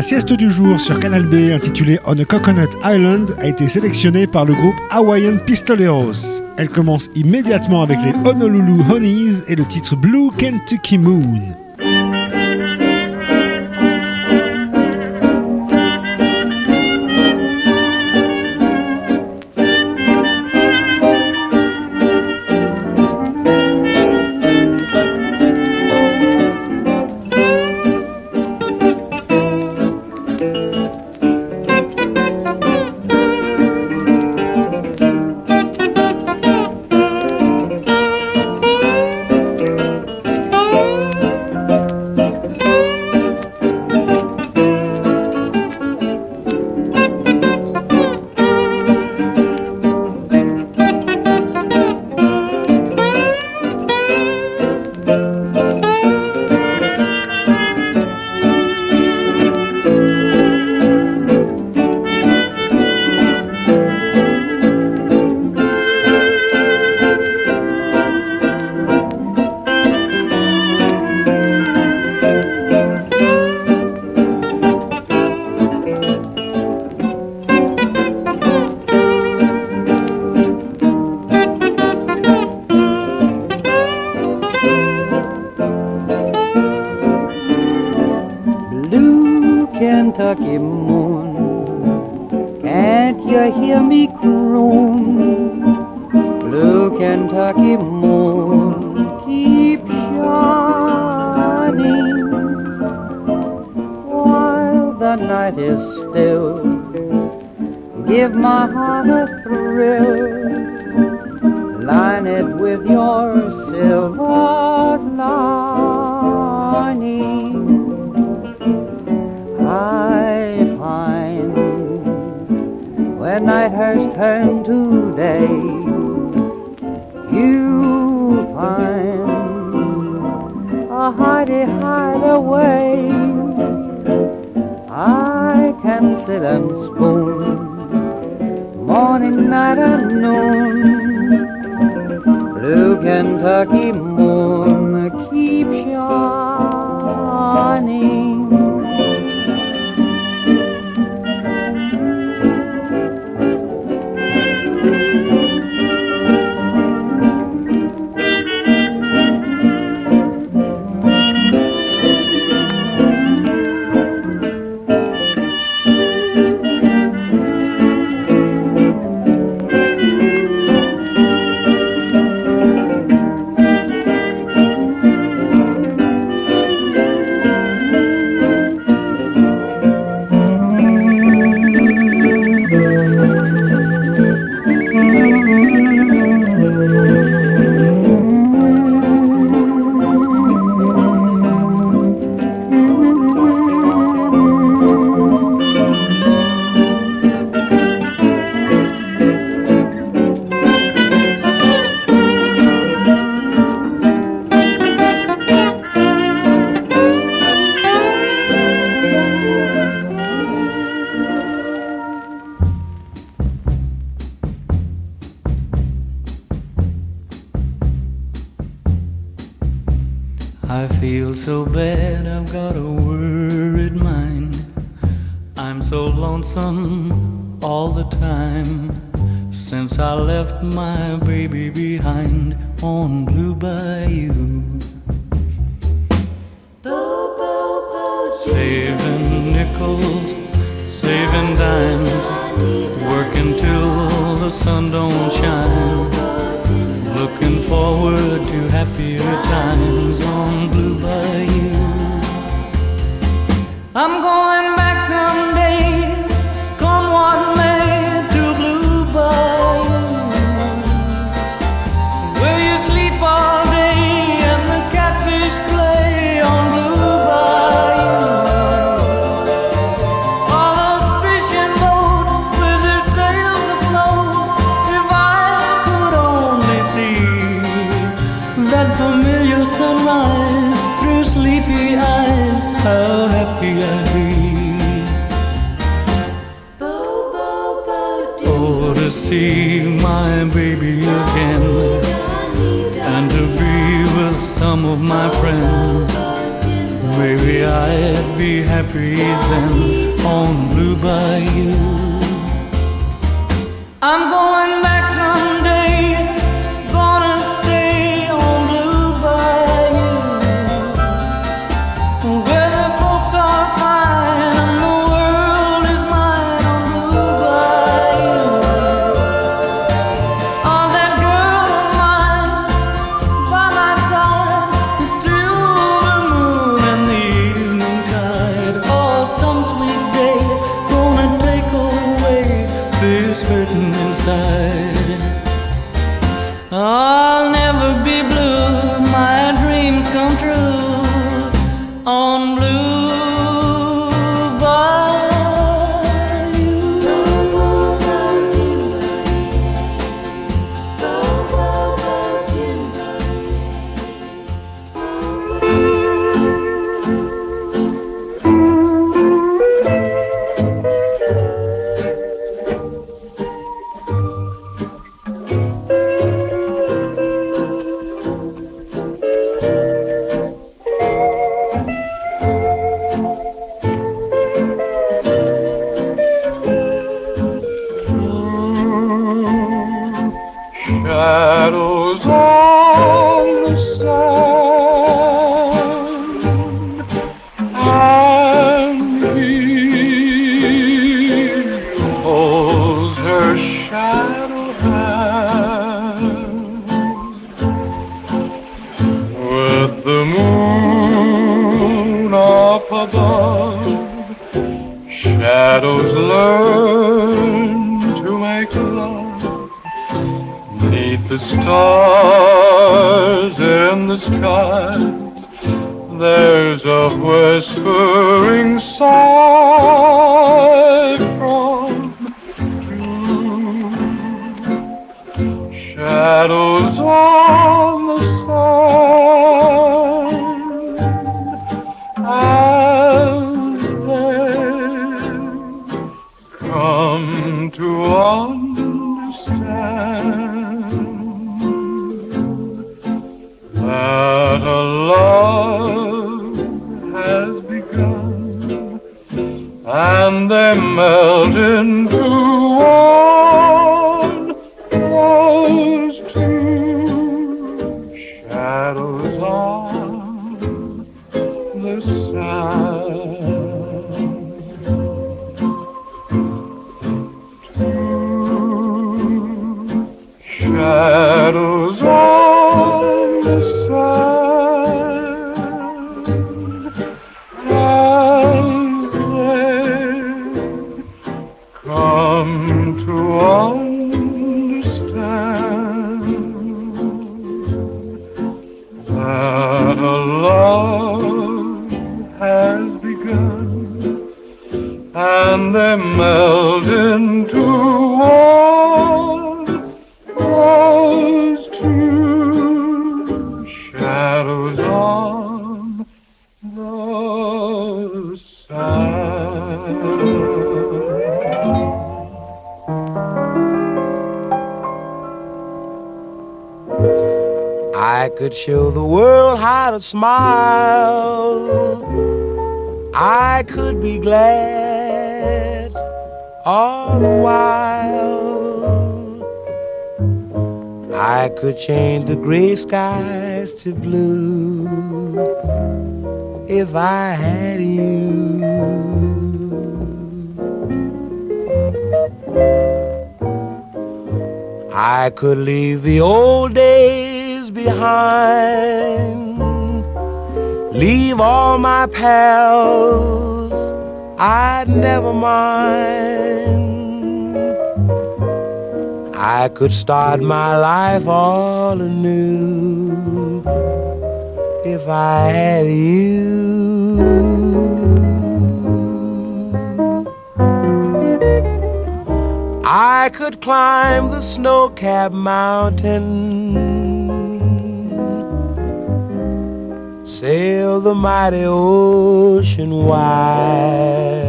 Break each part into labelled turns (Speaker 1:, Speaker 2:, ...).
Speaker 1: La sieste du jour sur Canal B intitulée On a Coconut Island a été sélectionnée par le groupe Hawaiian Pistoleros. Elle commence immédiatement avec les Honolulu Honeys et le titre Blue Kentucky Moon.
Speaker 2: give my heart a thrill.
Speaker 3: Line it with your silver lining. I find when night has turned to day. unknown. Blue Kentucky moon.
Speaker 1: feel so bad, I've got a worried mind. I'm so lonesome all the time since I left my baby behind
Speaker 2: on Blue Bayou.
Speaker 1: Bo, bo, bo, saving nickels, saving dimes, working till the sun don't shine. Looking forward to happier times.
Speaker 2: I'm going be The stars in the sky, there's a whispering song.
Speaker 4: Could show the world how to smile, I could be glad all the while. I could change the gray skies to blue if I had you. I could leave the old days behind. Leave all my pals, I'd never mind. I could start my life all anew if I had you. I could climb the snow capped mountain sail the mighty ocean wide.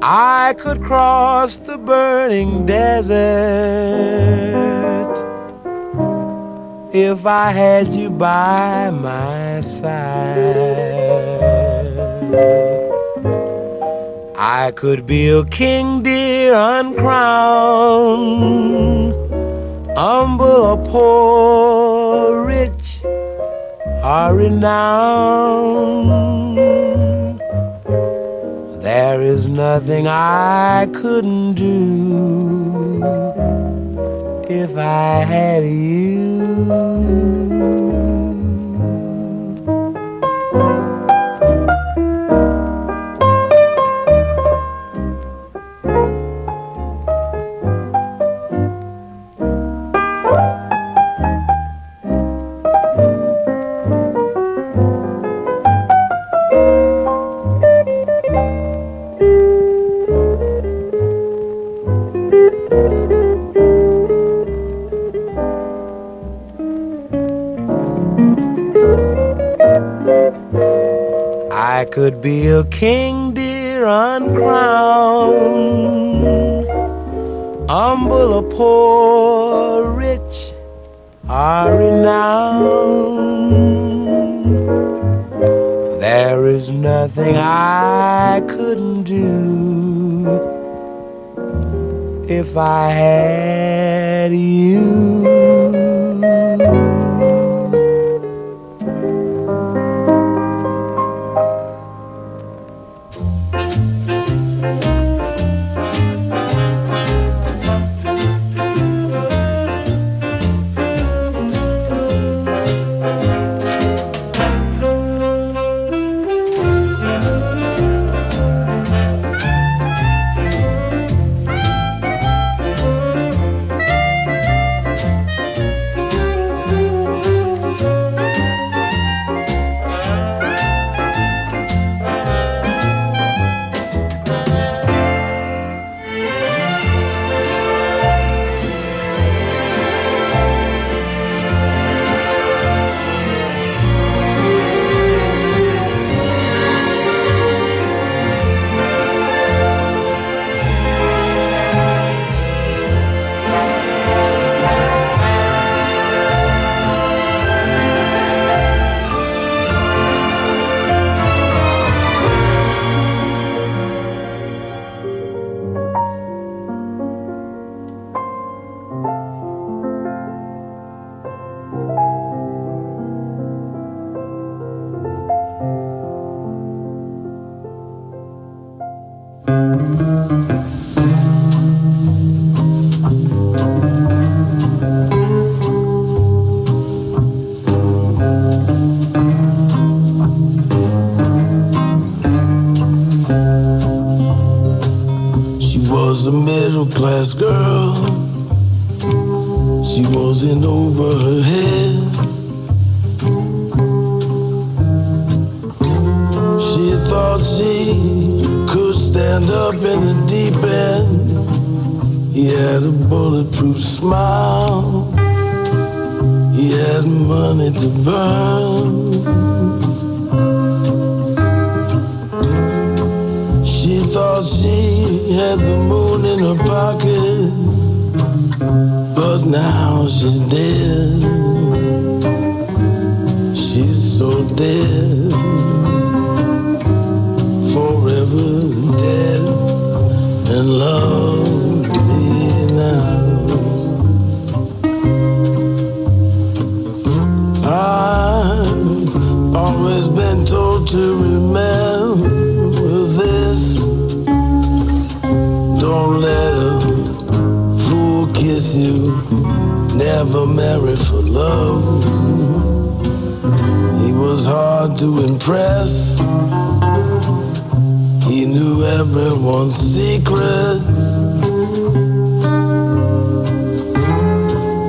Speaker 4: I could cross the burning desert if I had you by my side. I could be a king, dear, uncrowned, humble or poor, rich or renowned. There is nothing I couldn't do if I had you. Could be a king, dear, uncrowned, humble or poor, rich or renowned. There is nothing I couldn't do if I had you.
Speaker 5: Class girl. And love me now. I've always been told to remember this. Don't let a fool kiss you. Never marry for love. He was hard to impress. Everyone's secrets.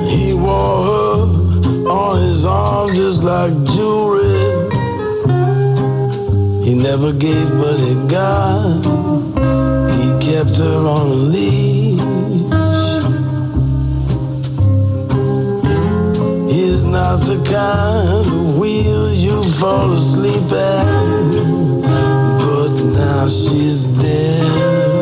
Speaker 5: He wore her on his arm just like jewelry. He never gave, but he got. He kept her on a leash. He's not the kind of wheel you fall asleep at. Now she's dead.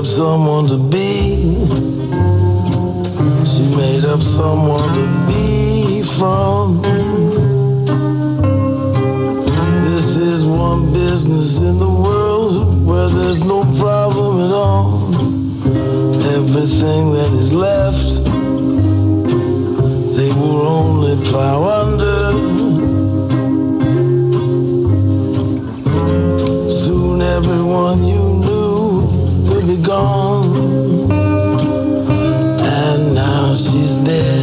Speaker 5: Up someone to be. She made up someone to be from. This is one business in the world where there's no problem at all. Everything that is left, they will only plow under. Soon everyone gone. And now she's dead.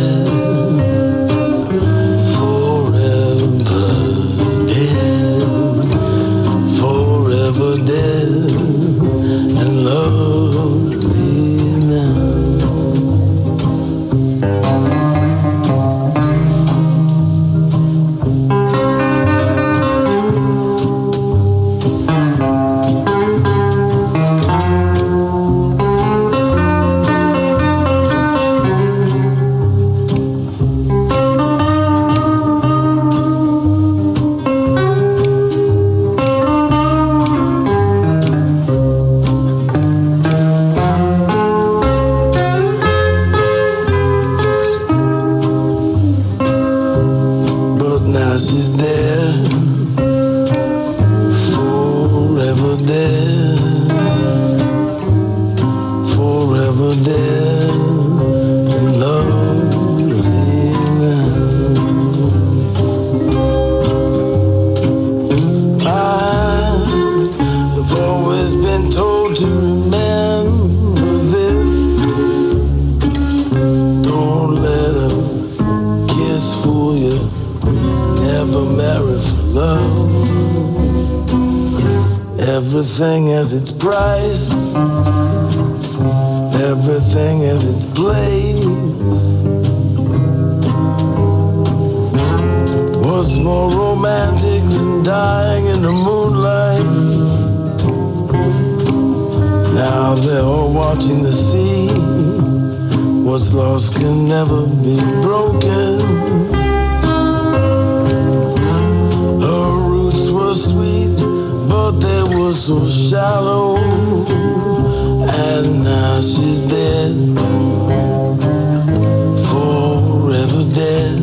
Speaker 5: Never marry for love. Everything has its price, everything has its place. What's more romantic than dying in the moonlight? Now they're all watching the sea. What's lost can never be broken. Were sweet, but they were so shallow. And now she's dead, forever dead,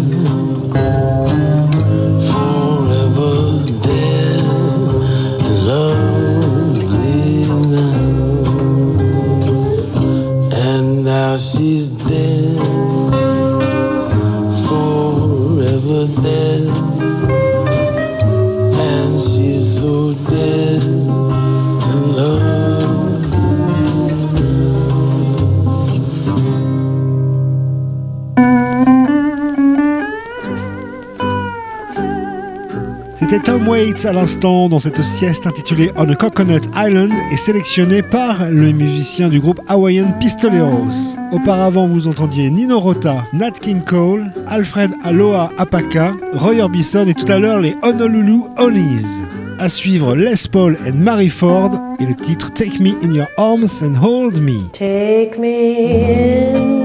Speaker 5: forever dead, lonely now. And now she's
Speaker 6: C'était Tom Waits à l'instant dans cette sieste intitulée On a Coconut Island et sélectionnée par le musicien du groupe Hawaiian Pistoleros. Auparavant, vous entendiez Nino Rota, Nat King Cole, Alfred Aloha Apaka, Roy Orbison et tout à l'heure les Honolulu Honey's. À suivre Les Paul and Mary Ford et le titre Take Me in Your Arms and Hold Me.
Speaker 7: Take me in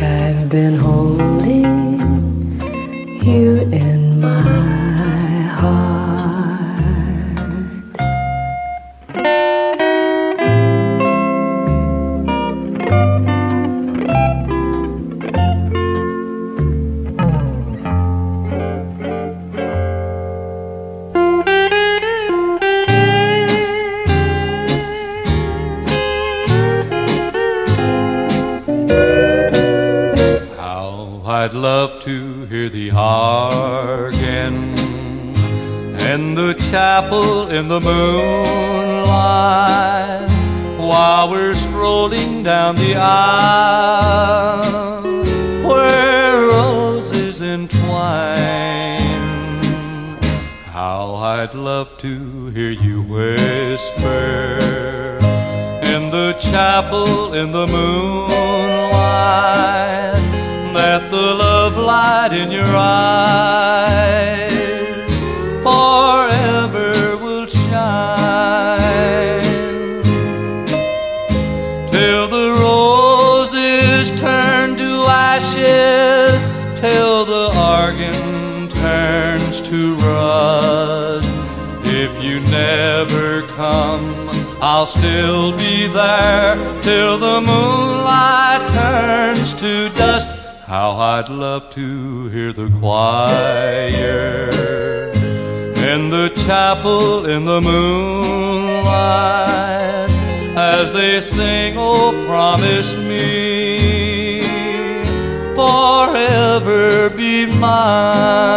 Speaker 7: I've been holding you
Speaker 8: mine.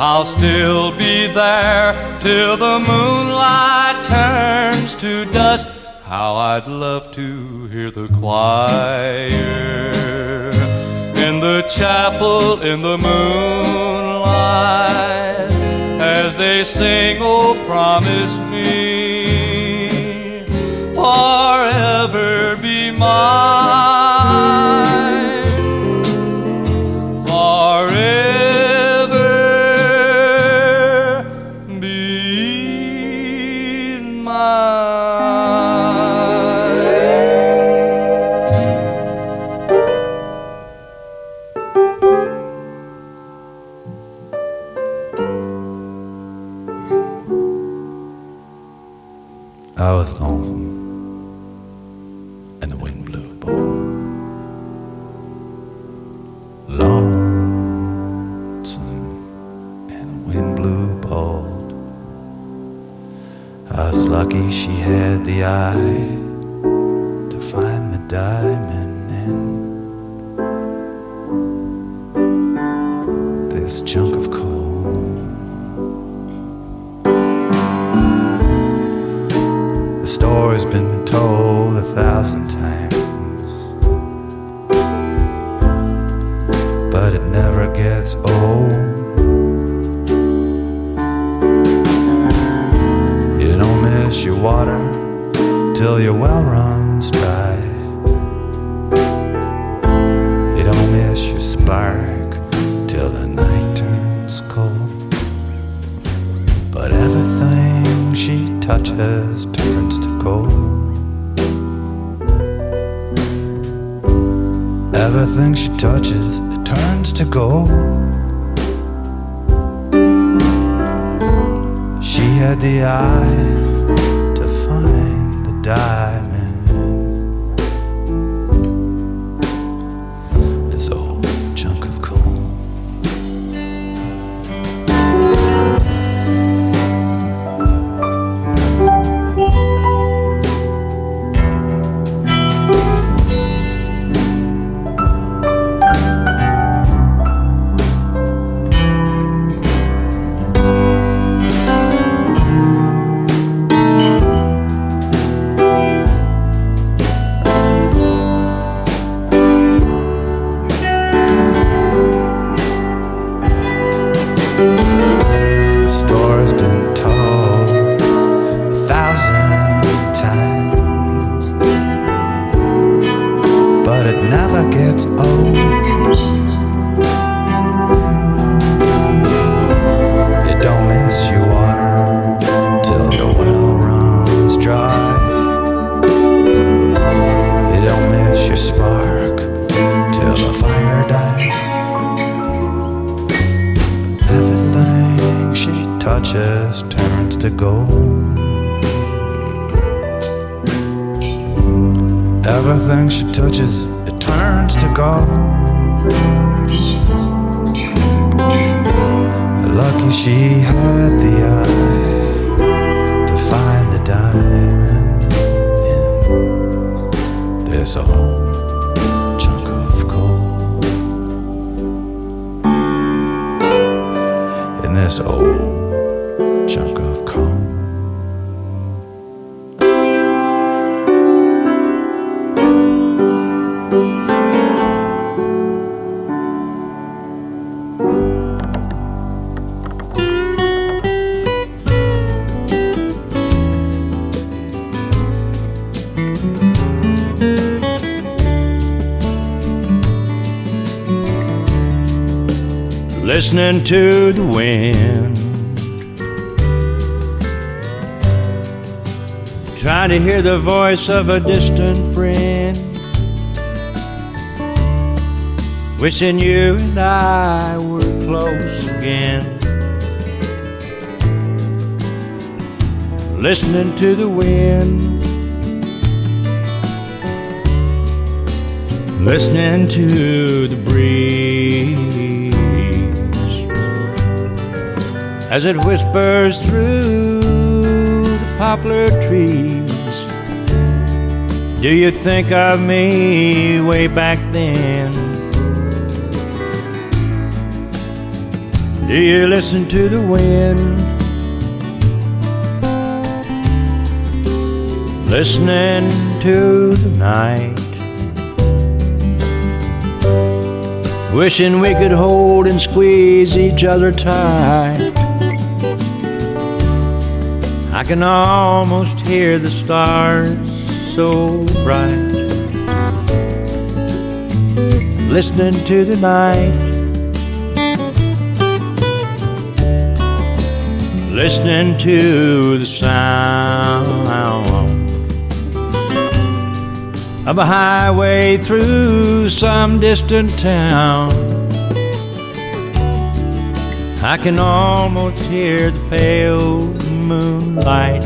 Speaker 8: I'll still be there till the moonlight turns to dust. How I'd love to hear the choir in the chapel in the moonlight as they sing, Oh, promise me forever be mine.
Speaker 9: I was lucky she had the eye to find the diamond in this junk. till your well runs dry. You don't miss your spark till the night turns cold. But everything she touches turns to gold. Everything she touches it turns to gold. She had the eyes find
Speaker 8: listening to the wind. Trying to hear the voice of a distant friend. Wishing you and I were close again. Listening to the wind. Listening to the breeze as it whispers through the poplar trees. Do you think of me way back then? Do you listen to the wind? Listening to the night. Wishing we could hold and squeeze each other tight. I can almost hear the stars so bright. Listening to the night. Listening to the sound of a highway through some distant town. I can almost hear the pale moonlight.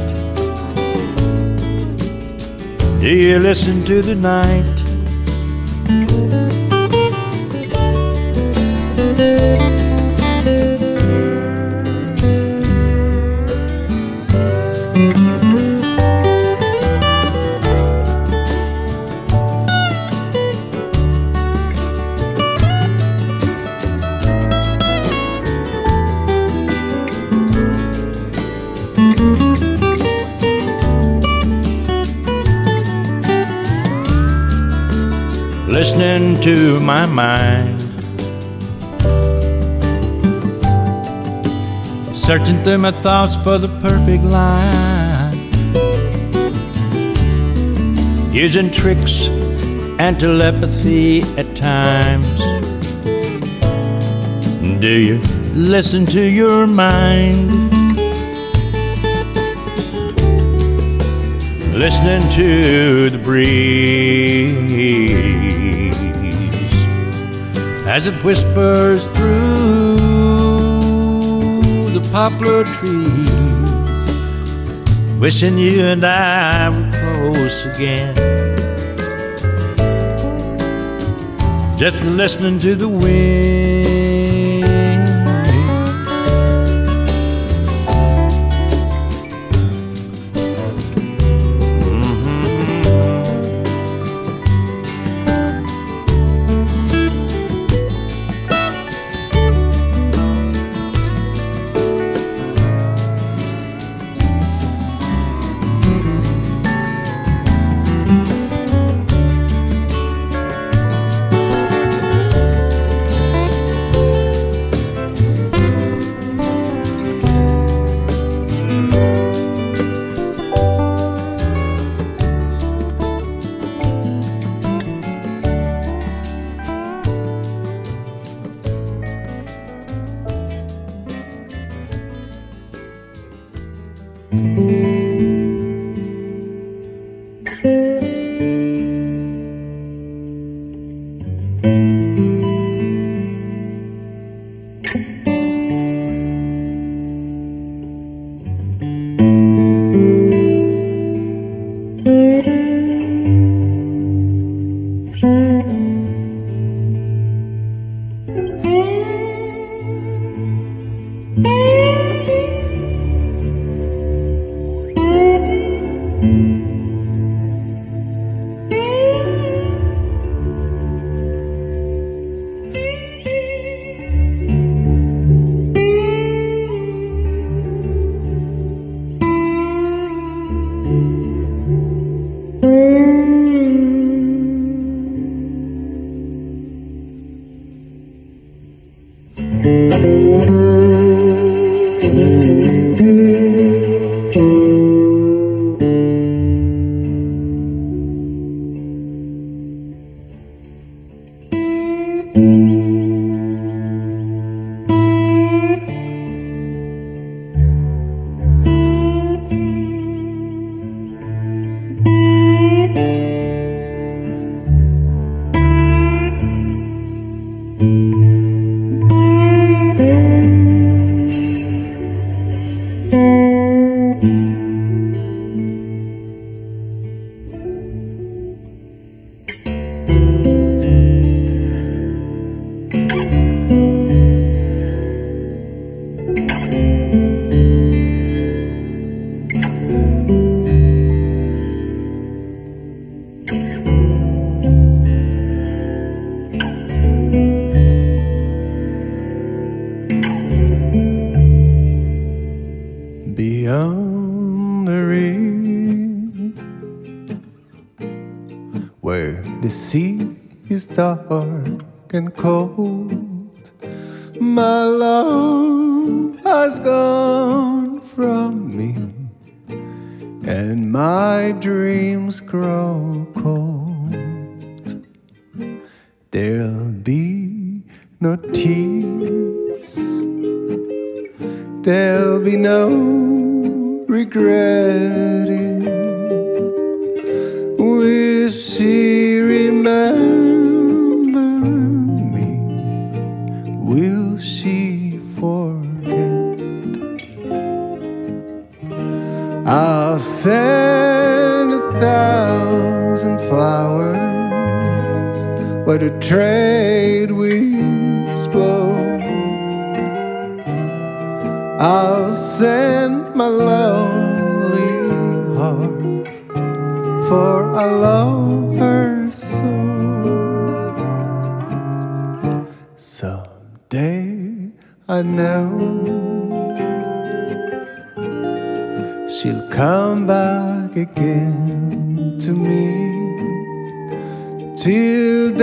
Speaker 8: Do you listen to the night? Listening to my mind. Searching through my thoughts for the perfect line. Using tricks and telepathy at times. Do you listen to your mind? Listening to the breeze as it whispers through the poplar trees, wishing you and I were close again. Just listening to the wind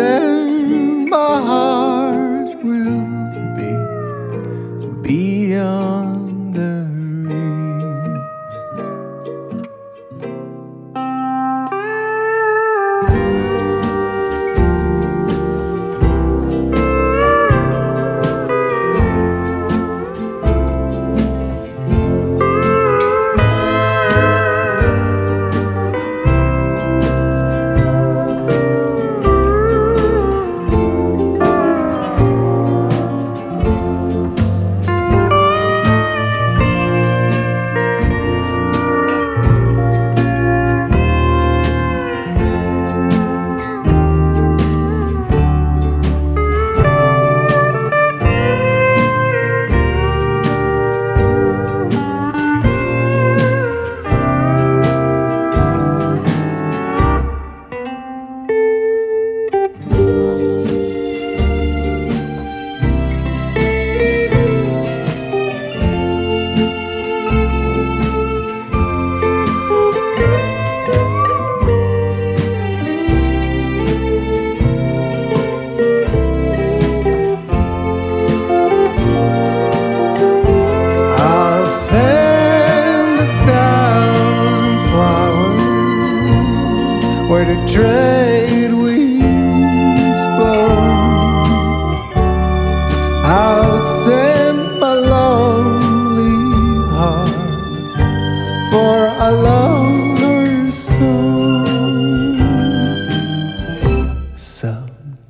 Speaker 10: Yeah.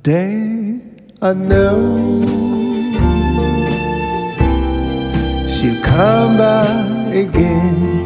Speaker 10: Day I know she'll come back again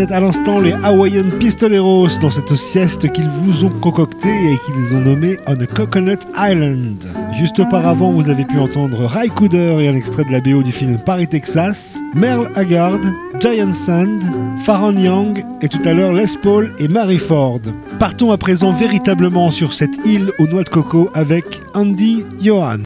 Speaker 11: À l'instant les Hawaiian Pistoleros dans cette sieste qu'ils vous ont concoctée et qu'ils ont nommée On a Coconut Island. Juste auparavant, vous avez pu entendre Ray Cooder et un extrait de la BO du film Paris, Texas, Merle Haggard, Giant Sand, Farron Young et tout à l'heure Les Paul et Mary Ford. Partons à présent véritablement sur cette île aux noix de coco avec Andy Johan.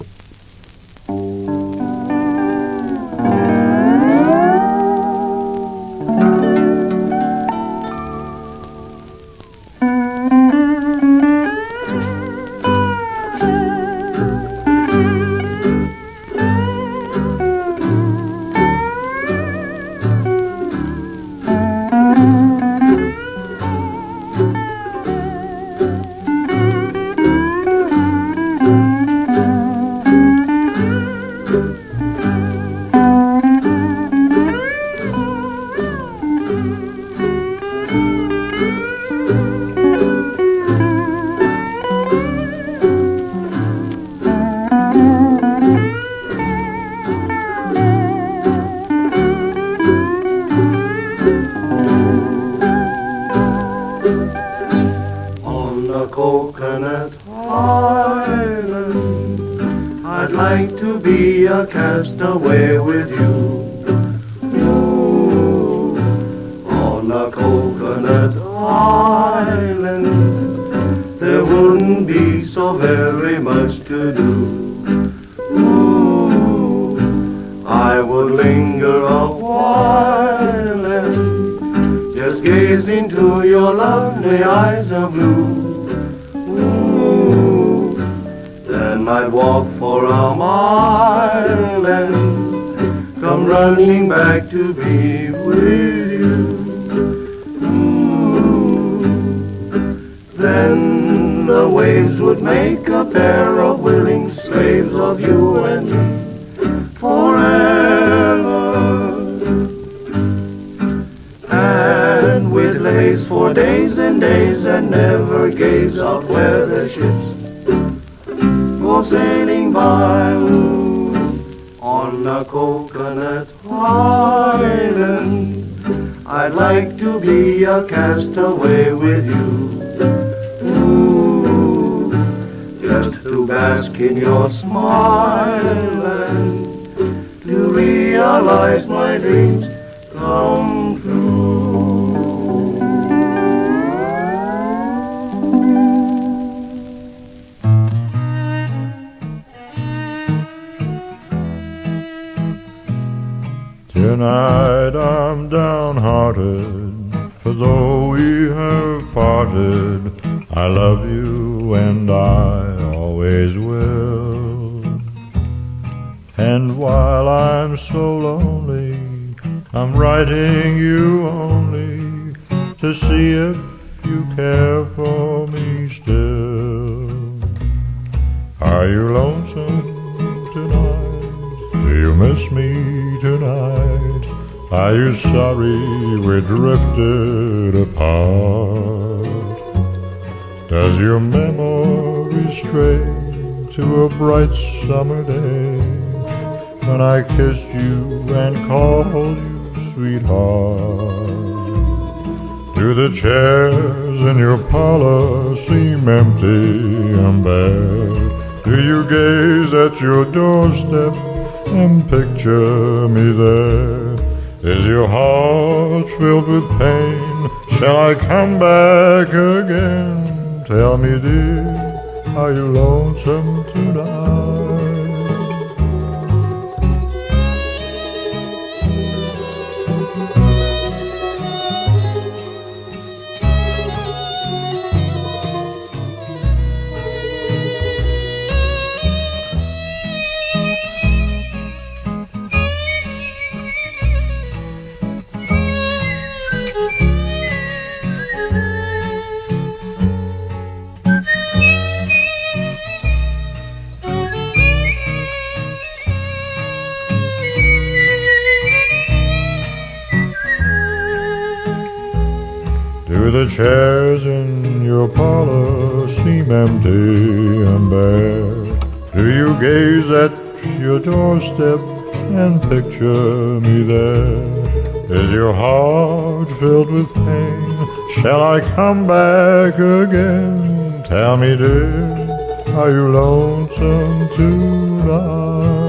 Speaker 12: Tonight I'm downhearted, for though we have parted, I love you and I always will. And while I'm so lonely, I'm writing you only to see if you care for me still. Are you lonesome tonight? Do you miss me tonight? Are you sorry we drifted apart? Does your memory stray to a bright summer day when I kissed you and called you sweetheart? Do the chairs in your parlor seem empty and bare? Do you gaze at your doorstep and picture me there? Is your heart filled with pain? Shall I come back again? Tell me, dear, are you lonesome tonight? The chairs in your parlor seem empty and bare? Do you gaze at your doorstep and picture me there? Is your heart filled with pain? Shall I come back again? Tell me, dear, are you lonesome tonight?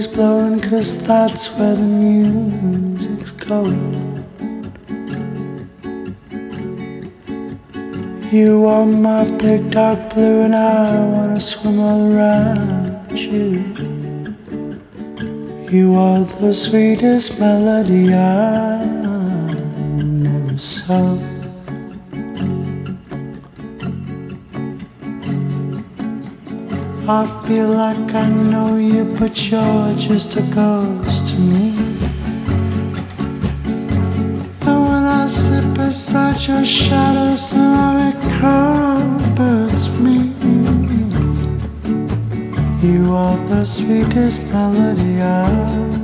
Speaker 13: Is blowing, cause that's where the music's going. You are my big dark blue, and I wanna swim all around you. You are the sweetest melody I never saw. I feel like I know you, but you're just a ghost to me. And when I sit beside your shadow, somehow it comforts me. You are the sweetest melody I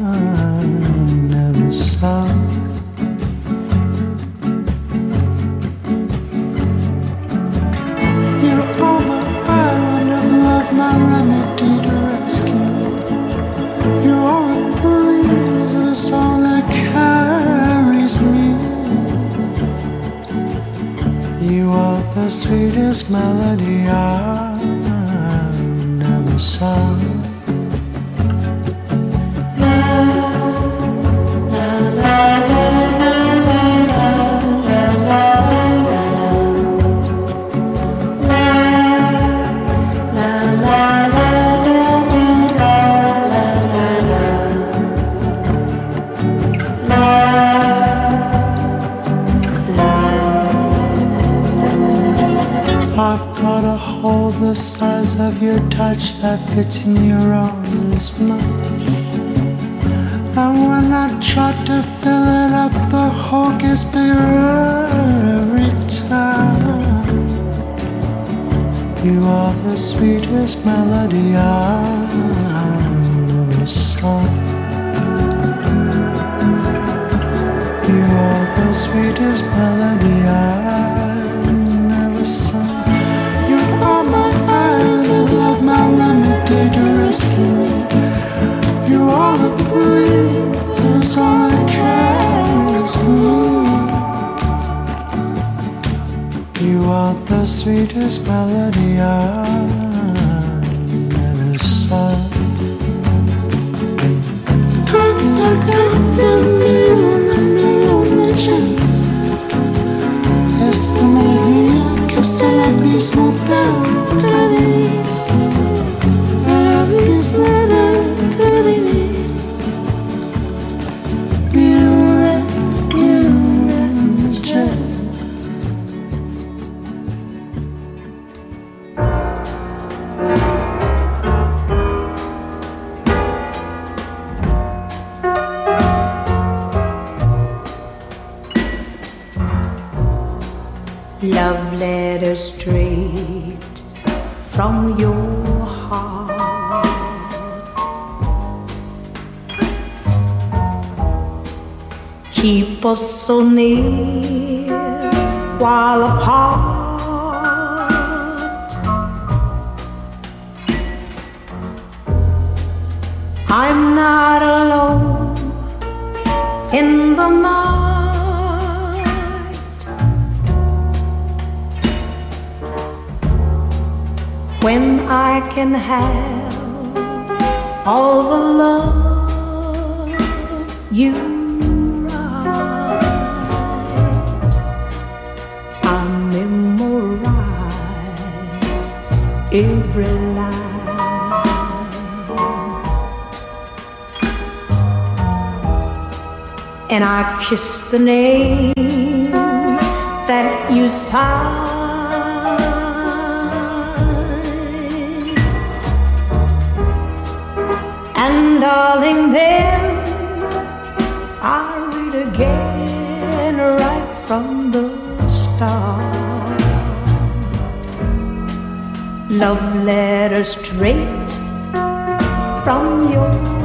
Speaker 13: the sweetest melody I've never sung. Of your touch that fits in your arms as much. And when I try to fill it up, the hole gets bigger every time. You are the sweetest melody I've ever sung. You are the sweetest melody I've my of love, my remedy to rescue me. You are the breeze, that's all me. You are the sweetest melody I've ever sung. abismo tan clair, el abismo.
Speaker 14: So near while apart. I'm not alone in the night. when I can have all the love you And I kiss the name that you sign. And darling, then I read again right from the start. Love letters straight from your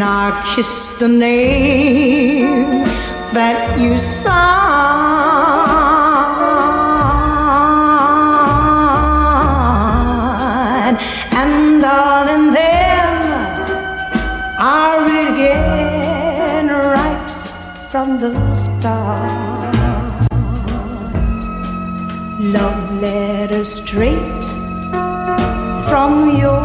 Speaker 14: and I kiss the name that you sign. And darling, then I read again right from the start. Love letter straight from your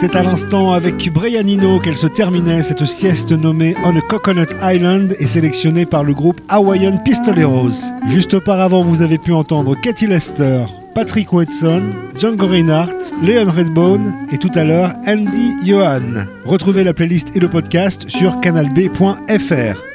Speaker 6: C'était à l'instant avec Brianino qu'elle se terminait cette sieste nommée On a Coconut Island et sélectionnée par le groupe Hawaiian Pistoleros. Juste auparavant, vous avez pu entendre Katy Lester, Patrick Watson, Django Reinhardt, Leon Redbone et tout à l'heure Andy Johan. Retrouvez la playlist et le podcast sur canalb.fr.